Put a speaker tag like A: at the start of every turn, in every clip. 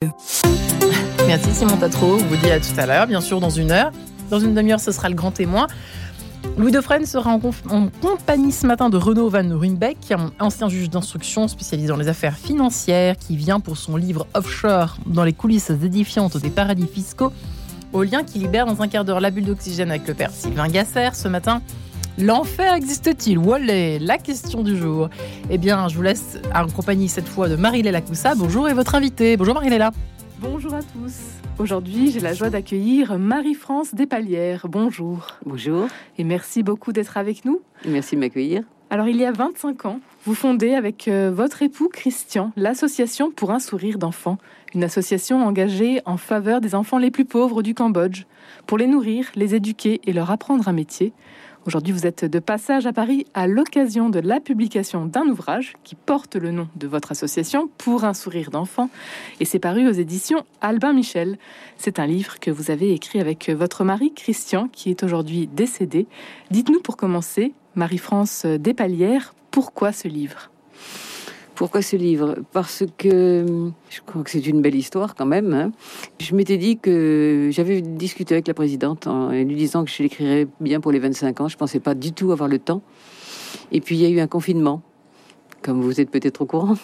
A: Merci Simon Tatro, on vous dit à tout à l'heure, bien sûr dans une heure. Dans une demi-heure, ce sera le grand témoin. Louis Defresne sera en, compagnie ce matin de Renaud Van Ruymbeck, ancien juge d'instruction spécialisé dans les affaires financières, qui vient pour son livre Offshore dans les coulisses édifiantes des paradis fiscaux, au lien qui libère dans un quart d'heure la bulle d'oxygène avec le père Sylvain Gasser ce matin. L'enfer existe-t-il? Voilà la question du jour. Eh bien, je vous laisse en compagnie cette fois de Marie-Léla Coussa. Bonjour et votre invitée. Bonjour Marie-Léla.
B: Bonjour à tous. Aujourd'hui, j'ai la joie d'accueillir Marie-France Despalières. Bonjour.
C: Bonjour.
B: Et merci beaucoup d'être avec nous.
C: Merci de m'accueillir.
B: Alors, il y a 25 ans, vous fondez avec euh, votre époux Christian l'association pour un sourire d'enfant, une association engagée en faveur des enfants les plus pauvres du Cambodge, pour les nourrir, les éduquer et leur apprendre un métier. Aujourd'hui, vous êtes de passage à Paris à l'occasion de la publication d'un ouvrage qui porte le nom de votre association pour un sourire d'enfant et c'est paru aux éditions Albin Michel. C'est un livre que vous avez écrit avec votre mari Christian qui est aujourd'hui décédé. Dites-nous pour commencer, Marie-France Despalières, pourquoi ce livre?
C: Pourquoi ce livre? Parce que je crois que c'est une belle histoire quand même. Hein. Je m'étais dit que j'avais discuté avec la présidente en lui disant que je l'écrirais bien pour les 25 ans. Je pensais pas du tout avoir le temps. Et puis il y a eu un confinement, comme vous êtes peut-être au courant.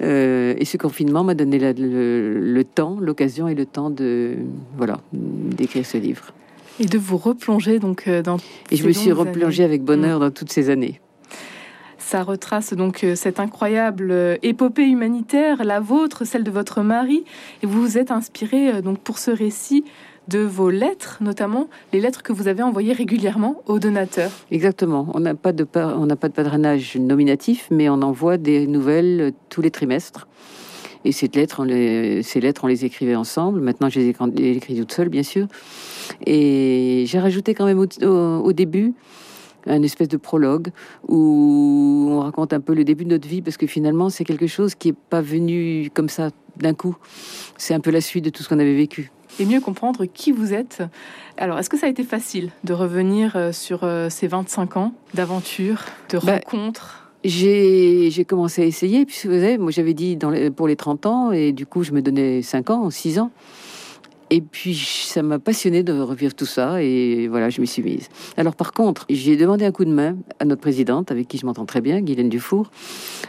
C: Euh, et ce confinement m'a donné le, temps, l'occasion et le temps de voilà d'écrire ce livre.
B: Et de vous replonger donc euh, dans.
C: Et je me suis replongée avec bonheur mmh. dans toutes ces années.
B: Ça retrace donc euh, cette incroyable euh, épopée humanitaire, la vôtre, celle de votre mari, et vous vous êtes inspiré euh, donc pour ce récit de vos lettres, notamment les lettres que vous avez envoyées régulièrement aux donateurs.
C: Exactement. On n'a pas de on n'a pas de padrinage nominatif, mais on envoie des nouvelles tous les trimestres. Et ces lettres, on les, ces lettres, on les écrivait ensemble. Maintenant, je les écris toutes seules, bien sûr. Et j'ai rajouté quand même au début un espèce de prologue où on raconte un peu le début de notre vie parce que finalement c'est quelque chose qui n'est pas venu comme ça d'un coup. C'est un peu la suite de tout ce qu'on avait vécu.
B: Et mieux comprendre qui vous êtes. Alors, est-ce que ça a été facile de revenir euh, sur euh, ces 25 ans d'aventure, de bah, rencontres?
C: j'ai, commencé à essayer, puisque vous savez, moi j'avais dit dans pour les 30 ans, et du coup je me donnais 5 ans, 6 ans. Et puis, ça m'a passionné de revivre tout ça. Et voilà, je m'y suis mise. Alors, par contre, j'ai demandé un coup de main à notre présidente, avec qui je m'entends très bien, Guylaine Dufour,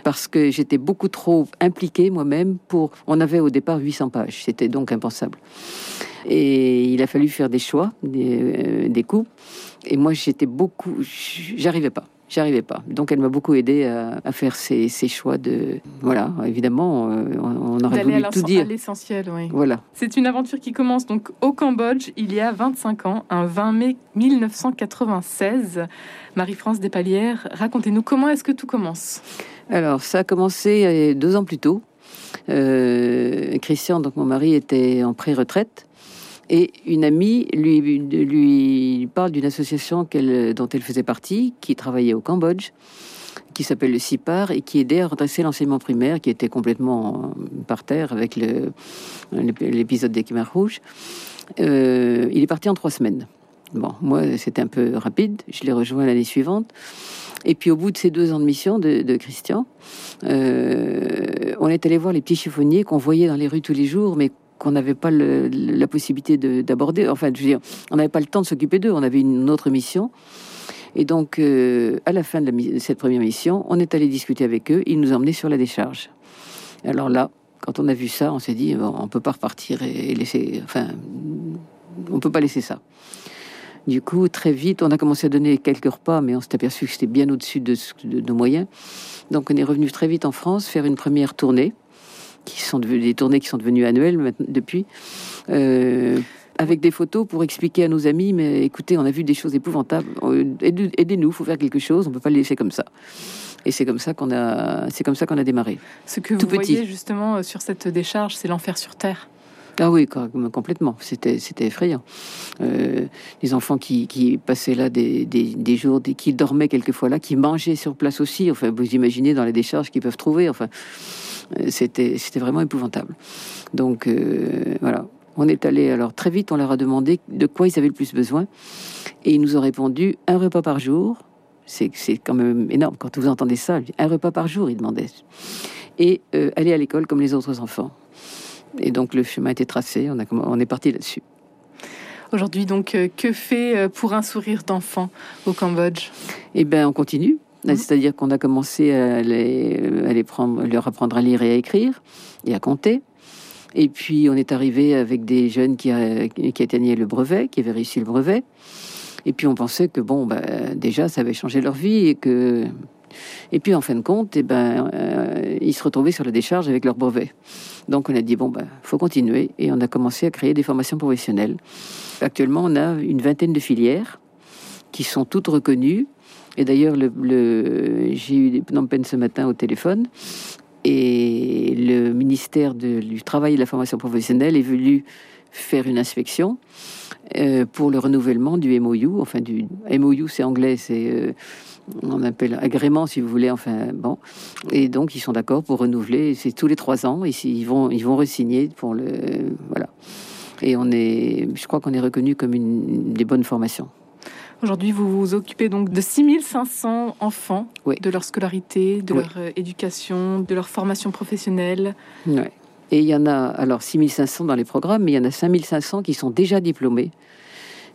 C: parce que j'étais beaucoup trop impliquée moi-même pour. On avait au départ 800 pages. C'était donc impensable. Et il a fallu faire des choix, des, euh, des coups. Et moi, j'étais beaucoup. J'arrivais pas. J'arrivais pas. Donc elle m'a beaucoup aidé à, faire ces, choix de voilà évidemment euh, on, aurait voulu tout dire.
B: l'essentiel, oui.
C: Voilà.
B: C'est une aventure qui commence donc au Cambodge il y a 25 ans, un 20 mai 1996. Marie-France Despalières, racontez-nous comment est-ce que tout commence
C: Alors ça a commencé euh, deux ans plus tôt. Euh, Christian, donc mon mari, était en pré-retraite et une amie lui, parle d'une association dont elle faisait partie, qui travaillait au Cambodge, qui s'appelle le CIPAR et qui aidait à redresser l'enseignement primaire, qui était complètement par terre avec l'épisode des Khmer rouges. Euh, il est parti en trois semaines. Bon, moi, c'était un peu rapide. Je l'ai rejoint l'année suivante. Et puis, au bout de ces deux ans de mission de, Christian, euh, on est allé voir les petits chiffonniers qu'on voyait dans les rues tous les jours, mais qu'on n'avait pas la possibilité d'aborder. Enfin, je veux dire, on n'avait pas le temps de s'occuper d'eux. On avait une autre mission. Et donc, euh, à la fin de, cette première mission, on est allé discuter avec eux. Ils nous emmenaient sur la décharge. Alors là, quand on a vu ça, on s'est dit, bon, on peut pas repartir et, laisser. Enfin, on peut pas laisser ça. Du coup, très vite, on a commencé à donner quelques repas, mais on s'est aperçu que c'était bien au-dessus de, de, nos moyens. Donc, on est revenu très vite en France faire une première tournée qui sont devenues, des tournées qui sont devenues annuelles depuis. Euh, avec des photos pour expliquer à nos amis, mais écoutez, on a vu des choses épouvantables. Euh, aidez-nous, il faut faire quelque chose. On peut pas le laisser comme ça. Et c'est comme ça qu'on a, c'est comme ça qu'on a démarré.
B: Ce que vous voyez justement euh, sur cette décharge, c'est l'enfer sur terre.
C: Ah oui, complètement. C'était, c'était effrayant. Euh, les enfants qui, qui, passaient là des, des, des, jours, qui dormaient quelquefois là, qui mangeaient sur place aussi. Enfin, vous imaginez dans les décharges qu'ils peuvent trouver. Enfin, c'était, c'était vraiment épouvantable. Donc euh, voilà. On est allé alors très vite. On leur a demandé de quoi ils avaient le plus besoin, et ils nous ont répondu un repas par jour. C'est, c'est quand même énorme quand vous entendez ça. Un repas par jour, ils demandaient. Et aller à l'école comme les autres enfants. Et donc le chemin a été tracé, on, a, on est parti là-dessus.
B: Aujourd'hui, donc, euh, que fait euh, pour un sourire d'enfant au Cambodge?
C: Eh bien, on continue.
B: Mhm.
C: C'est-à-dire qu'on a commencé à, les, leur apprendre à lire et à écrire et à compter. Et puis, on est arrivé avec des jeunes qui, a- qui atteignaient le brevet, qui avaient réussi le brevet. Et puis, on pensait que, bon, bah, déjà, ça avait changé leur vie et que. Et puis, en fin de compte, eh ben, euh, ils se retrouvaient sur la décharge avec leur brevet. Donc, on a dit, bon, bah, faut continuer. Et on a commencé à créer des formations professionnelles. Actuellement, on a une vingtaine de filières qui sont toutes reconnues. Et d'ailleurs, le, le- j'ai eu Phnom Penh ce matin au téléphone. Et le ministère du Travail et de la Formation professionnelle est venu faire une inspection euh, pour le renouvellement du MOU. Enfin, du MOU, c'est anglais, c'est euh, on appelle agrément, si vous voulez. Enfin, bon. Et donc, ils sont d'accord pour renouveler. C'est tous les trois ans. Et ils vont, ils vont re-signer pour le voilà. Et on est, je crois qu'on est reconnu comme une des bonnes formations.
B: Aujourd'hui, vous vous occupez donc de 6500 enfants,
C: Oui.
B: de leur scolarité, de
C: Oui.
B: leur euh, éducation, de leur formation professionnelle.
C: Ouais. Et il y en a alors 6500 dans les programmes, mais il y en a 5500 qui sont déjà diplômés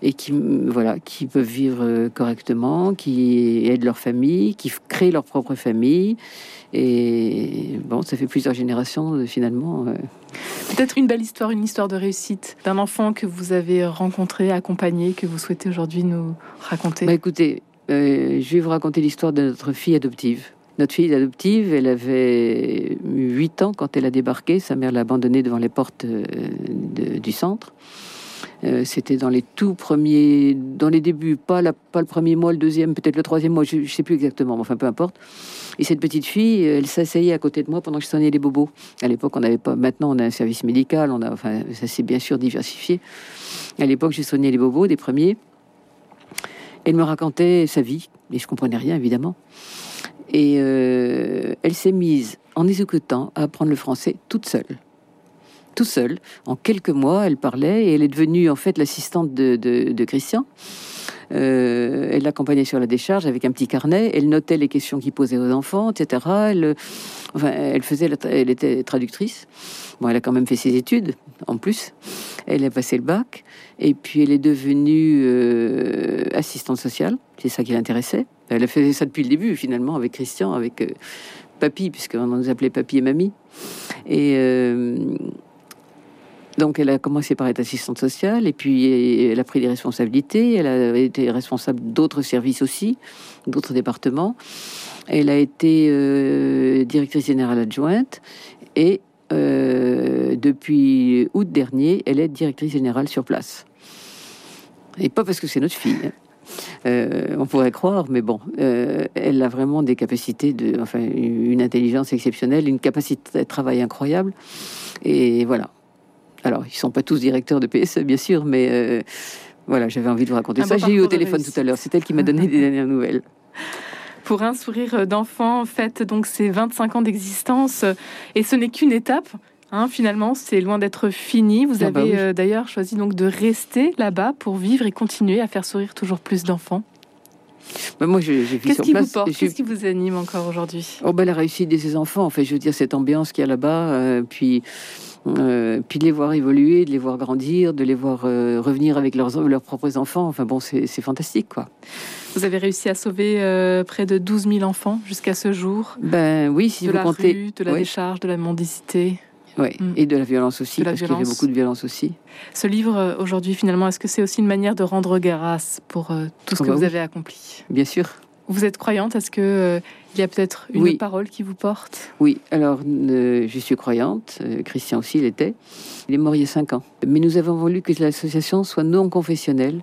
C: et qui, voilà, qui peuvent vivre euh, correctement, qui aident leur famille, qui créent leur propre famille. Et bon, ça fait plusieurs générations euh, finalement. euh.
B: Peut-être une belle histoire, une histoire de réussite d'un enfant que vous avez rencontré, accompagné, que vous souhaitez aujourd'hui nous raconter.
C: Bah, écoutez, euh, je vais vous raconter l'histoire de notre fille adoptive. Notre fille adoptive, elle avait 8 ans quand elle a débarqué. Sa mère l'a abandonnée devant les portes de- du centre. Euh, C'était dans les tout premiers, dans les débuts, pas, le premier mois, le deuxième, peut-être le troisième mois, je ne sais plus exactement, mais enfin peu importe. Et cette petite fille, elle s'asseyait à côté de moi pendant que je soignais les bobos. À l'époque, on n'avait pas. Maintenant, on a un service médical. On a, enfin, ça s'est bien sûr diversifié. À l'époque, j'ai soigné les bobos, des premiers. Elle me racontait sa vie, et je comprenais rien évidemment. Et euh, elle s'est mise, en écoutant, à apprendre le français toute seule. Tout seule. En quelques mois, elle parlait et elle est devenue en fait l'assistante de, Christian. Euh, elle l'accompagnait sur la décharge avec un petit carnet. Elle notait les questions qu'il posait aux enfants, etc. Elle, faisait, elle était traductrice. Bon, elle a quand même fait ses études en plus. Elle a passé le bac. Et puis elle est devenue euh, assistante sociale. C'est ça qui l'intéressait. Elle a fait ça depuis le début finalement avec Christian, avec euh, Papy, puisqu'on nous appelait Papy et Mamie. Euh, donc elle a commencé par être assistante sociale et puis elle a pris des responsabilités. Elle a été responsable d'autres services aussi, d'autres départements. Elle a été euh, directrice générale adjointe et euh, depuis août dernier, elle est directrice générale sur place. Et pas parce que c'est notre fille. hein. Euh, on pourrait croire, mais bon, elle a vraiment des capacités enfin, une intelligence exceptionnelle, une capacité de travail incroyable. Et voilà. Alors, ils sont pas tous directeurs de PSE, bien sûr, mais euh, voilà, j'avais envie de vous raconter
B: Un
C: ça. J'ai eu au téléphone tout à l'heure. C'est elle qui m'a donné les dernières nouvelles.
B: Pour un sourire d'enfant, faites donc ces 25 ans d'existence. Et ce n'est qu'une étape. hein, finalement, c'est loin d'être fini. Vous
C: Ah
B: avez
C: bah oui.
B: euh, d'ailleurs choisi donc de rester là-bas pour vivre et continuer à faire sourire toujours plus d'enfants.
C: Bah, moi, vis
B: Qu'est-ce
C: sur
B: qui vous
C: place.
B: porte
C: Je-
B: Qu'est-ce qui vous anime encore aujourd'hui?
C: Oh ben la réussite de ses enfants, en fait, je veux dire cette ambiance qu'il y a là-bas, euh, puis euh, puis de les voir évoluer, de les voir grandir, de les voir euh, revenir avec leurs leurs propres enfants. Enfin bon, c'est fantastique quoi.
B: Vous avez réussi à sauver euh, près de 12 000 enfants jusqu'à ce jour.
C: Ben oui, si
B: de
C: vous
B: la
C: comptez,
B: rue, de la
C: oui.
B: décharge, de la mendicité.
C: ouais,
B: Mm.
C: et de la violence aussi,
B: la
C: parce qu'il y avait beaucoup de violence aussi.
B: Ce livre, aujourd'hui, finalement, est-ce que c'est aussi une manière de rendre grâce pour tout ce
C: Oh
B: que
C: bah
B: vous
C: oui.
B: avez accompli?
C: Bien sûr.
B: Vous êtes croyante Est-ce que il y a peut-être une
C: Oui.
B: parole qui vous porte?
C: Oui, alors euh, je suis croyante, euh, Christian aussi l'était. Il est mort il y a cinq ans. Mais nous avons voulu que l'association soit non confessionnelle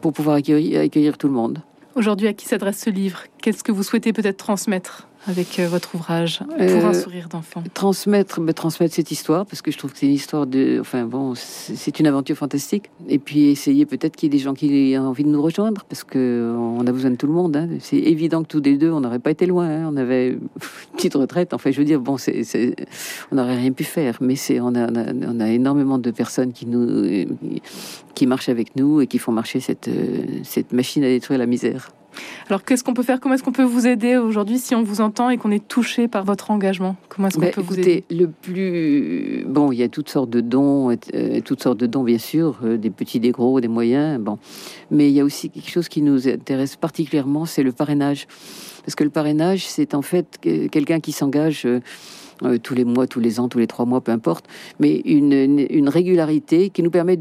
C: pour pouvoir accueillir, accueillir tout le monde.
B: Aujourd'hui, à qui s'adresse ce livre? Qu'est-ce que vous souhaitez peut-être transmettre avec euh, votre ouvrage pour
C: Euh,
B: un sourire d'enfant?
C: transmettre, ben, transmettre cette histoire parce que je trouve que c'est une histoire de, enfin bon, c'est une aventure fantastique. Et puis essayer peut-être qu'il y ait des gens qui aient envie de nous rejoindre parce que on a besoin de tout le monde. hein. C'est évident que tous les deux, on n'aurait pas été loin. hein. On avait une petite retraite. Enfin, je veux dire, bon, on n'aurait rien pu faire. Mais c'est, on a, on a, on a énormément de personnes qui nous, qui marchent avec nous et qui font marcher cette, euh, cette machine à détruire la misère.
B: Alors, qu'est-ce qu'on peut faire? Comment est-ce qu'on peut vous aider aujourd'hui si on vous entend et qu'on est touché par votre engagement? Comment est-ce qu'on
C: Ben,
B: peut vous aider?
C: le plus bon, il y a toutes sortes de dons, euh, toutes sortes de dons bien sûr, euh, des petits, des gros, des moyens. Bon, mais il y a aussi quelque chose qui nous intéresse particulièrement, c'est le parrainage, parce que le parrainage, c'est en fait que- quelqu'un qui s'engage. euh, euh, tous les mois, tous les ans, tous les trois mois, peu importe, mais une, régularité qui nous permet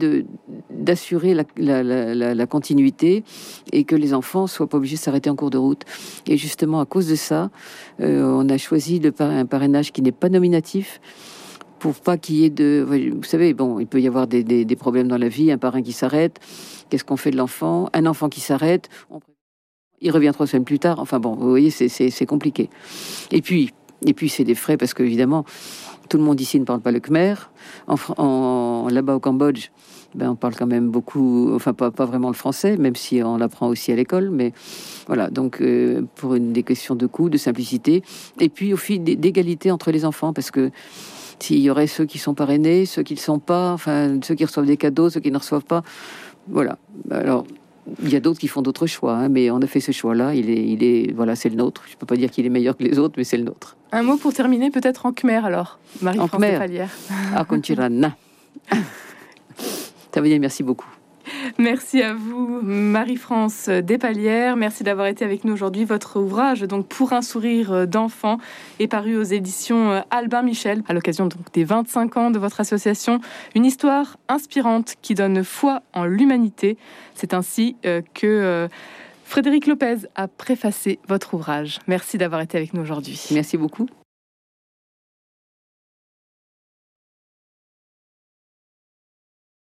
C: d'assurer la, continuité et que les enfants soient pas obligés de s'arrêter en cours de route. Et justement, à cause de ça, euh, on a choisi un parrainage qui n'est pas nominatif pour pas qu'il y ait de... Vous savez, bon, il peut y avoir des, problèmes dans la vie, un parrain qui s'arrête, qu'est-ce qu'on fait de l'enfant? Un enfant qui s'arrête, il revient trois semaines plus tard, enfin bon, vous voyez, c'est compliqué. Et puis, et puis c'est des frais parce que évidemment, tout le monde ici ne parle pas le khmer. En, en- là-bas au Cambodge, ben, on parle quand même beaucoup, enfin pas, pas vraiment le français, même si on l'apprend aussi à l'école, mais voilà, donc euh, pour une des questions de coût, de simplicité, et puis au fil d'é- d'égalité entre les enfants, parce que s'il y aurait ceux qui sont parrainés, ceux qui ne le sont pas, enfin ceux qui reçoivent des cadeaux, ceux qui ne reçoivent pas, voilà. Alors il y a d'autres qui font d'autres choix, hein, mais on a fait ce choix-là. Il est, il est, voilà, c'est le nôtre. Je peux pas dire qu'il est meilleur que les autres, mais c'est le nôtre.
B: Un mot pour terminer, peut-être en khmer alors, Marie-France
C: Conchirana. Ça veut dire merci beaucoup.
B: Merci à vous, Marie-France Despalières. Merci d'avoir été avec nous aujourd'hui. Votre ouvrage, donc Pour un sourire d'enfant, est paru aux éditions Albin Michel, à l'occasion donc des 25 ans de votre association. Une histoire inspirante qui donne foi en l'humanité. C'est ainsi euh, que euh, Frédéric Lopez a préfacé votre ouvrage. Merci d'avoir été avec nous aujourd'hui.
C: Merci beaucoup.